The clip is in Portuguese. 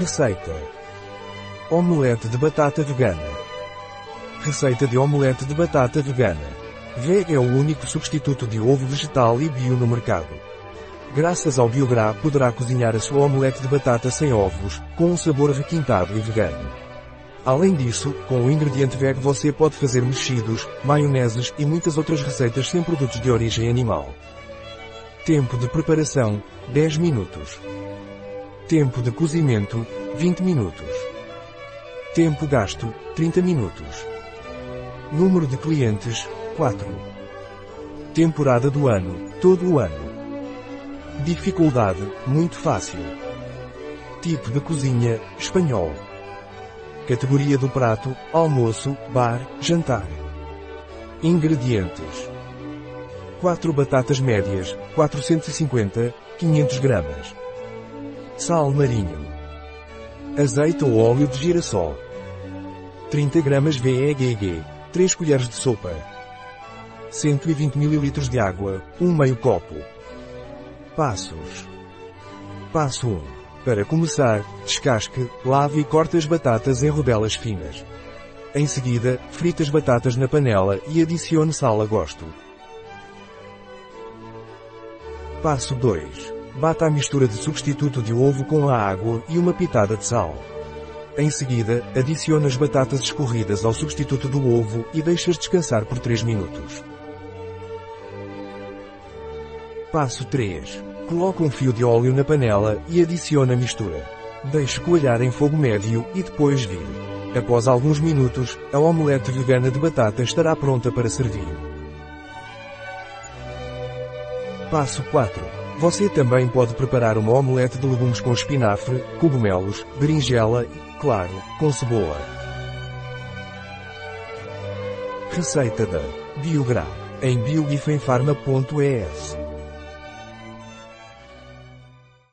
Receita. Omelete de batata vegana. Receita de omelete de batata vegana. V é o único substituto de ovo vegetal e bio no mercado. Graças ao Biográ poderá cozinhar a sua omelete de batata sem ovos, com um sabor requintado e vegano. Além disso, com o ingrediente veg você pode fazer mexidos, maioneses e muitas outras receitas sem produtos de origem animal. Tempo de preparação, 10 minutos. Tempo de cozimento, 20 minutos. Tempo gasto, 30 minutos. Número de clientes, 4. Temporada do ano, todo o ano. Dificuldade, muito fácil. Tipo de cozinha, espanhol. Categoria do prato, almoço, bar, jantar. Ingredientes. 4 batatas médias, 450, 500 gramas. Sal marinho. Azeite ou óleo de girassol. 30 gramas VEGG, 3 colheres de sopa. 120 ml de água, 1 meio copo. Passos. Passo 1. Para começar, descasque, lave e corte as batatas em rodelas finas. Em seguida, frite as batatas na panela e adicione sal a gosto. Passo 2. Bata a mistura de substituto de ovo com a água e uma pitada de sal. Em seguida, adicione as batatas escorridas ao substituto do ovo e deixe-as descansar por 3 minutos. Passo 3. Coloque um fio de óleo na panela e adicione a mistura. Deixe coalhar em fogo médio e depois vire. Após alguns minutos, a omelete vegana de batata estará pronta para servir. Passo 4. Você também pode preparar uma omelete de legumes com espinafre, cogumelos, berinjela e, claro, com cebola. Receita da Biográ em biogifenfarma.es